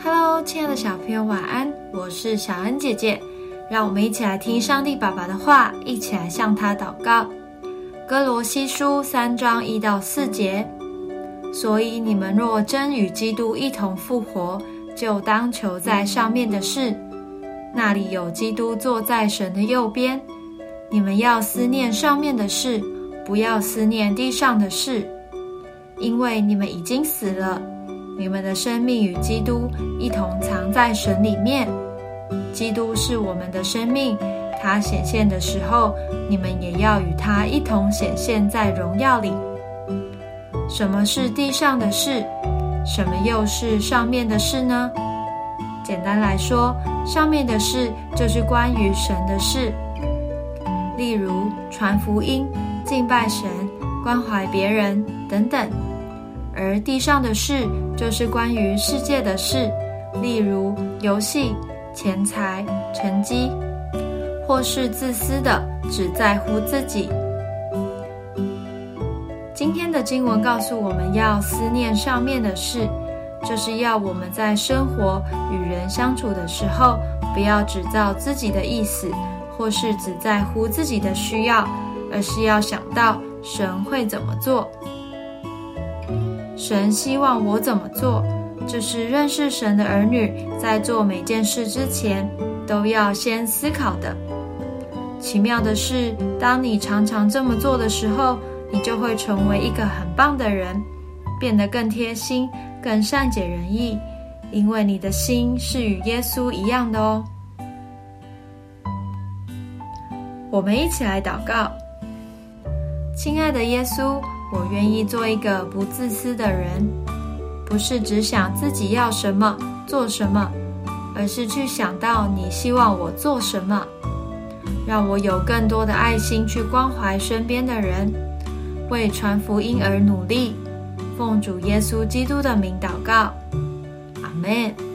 Hello，亲爱的小朋友，晚安！我是小恩姐姐，让我们一起来听上帝爸爸的话，一起来向他祷告。哥罗西书三章一到四节，所以你们若真与基督一同复活，就当求在上面的事，那里有基督坐在神的右边。你们要思念上面的事，不要思念地上的事，因为你们已经死了，你们的生命与基督一同藏在神里面。基督是我们的生命。他显现的时候，你们也要与他一同显现在荣耀里。什么是地上的事？什么又是上面的事呢？简单来说，上面的事就是关于神的事，例如传福音、敬拜神、关怀别人等等；而地上的事就是关于世界的事，例如游戏、钱财、成绩。或是自私的，只在乎自己。今天的经文告诉我们要思念上面的事，就是要我们在生活与人相处的时候，不要只照自己的意思，或是只在乎自己的需要，而是要想到神会怎么做。神希望我怎么做，这是认识神的儿女在做每件事之前都要先思考的。奇妙的是，当你常常这么做的时候，你就会成为一个很棒的人，变得更贴心、更善解人意，因为你的心是与耶稣一样的哦。我们一起来祷告：亲爱的耶稣，我愿意做一个不自私的人，不是只想自己要什么、做什么，而是去想到你希望我做什么。让我有更多的爱心去关怀身边的人，为传福音而努力。奉主耶稣基督的名祷告，阿门。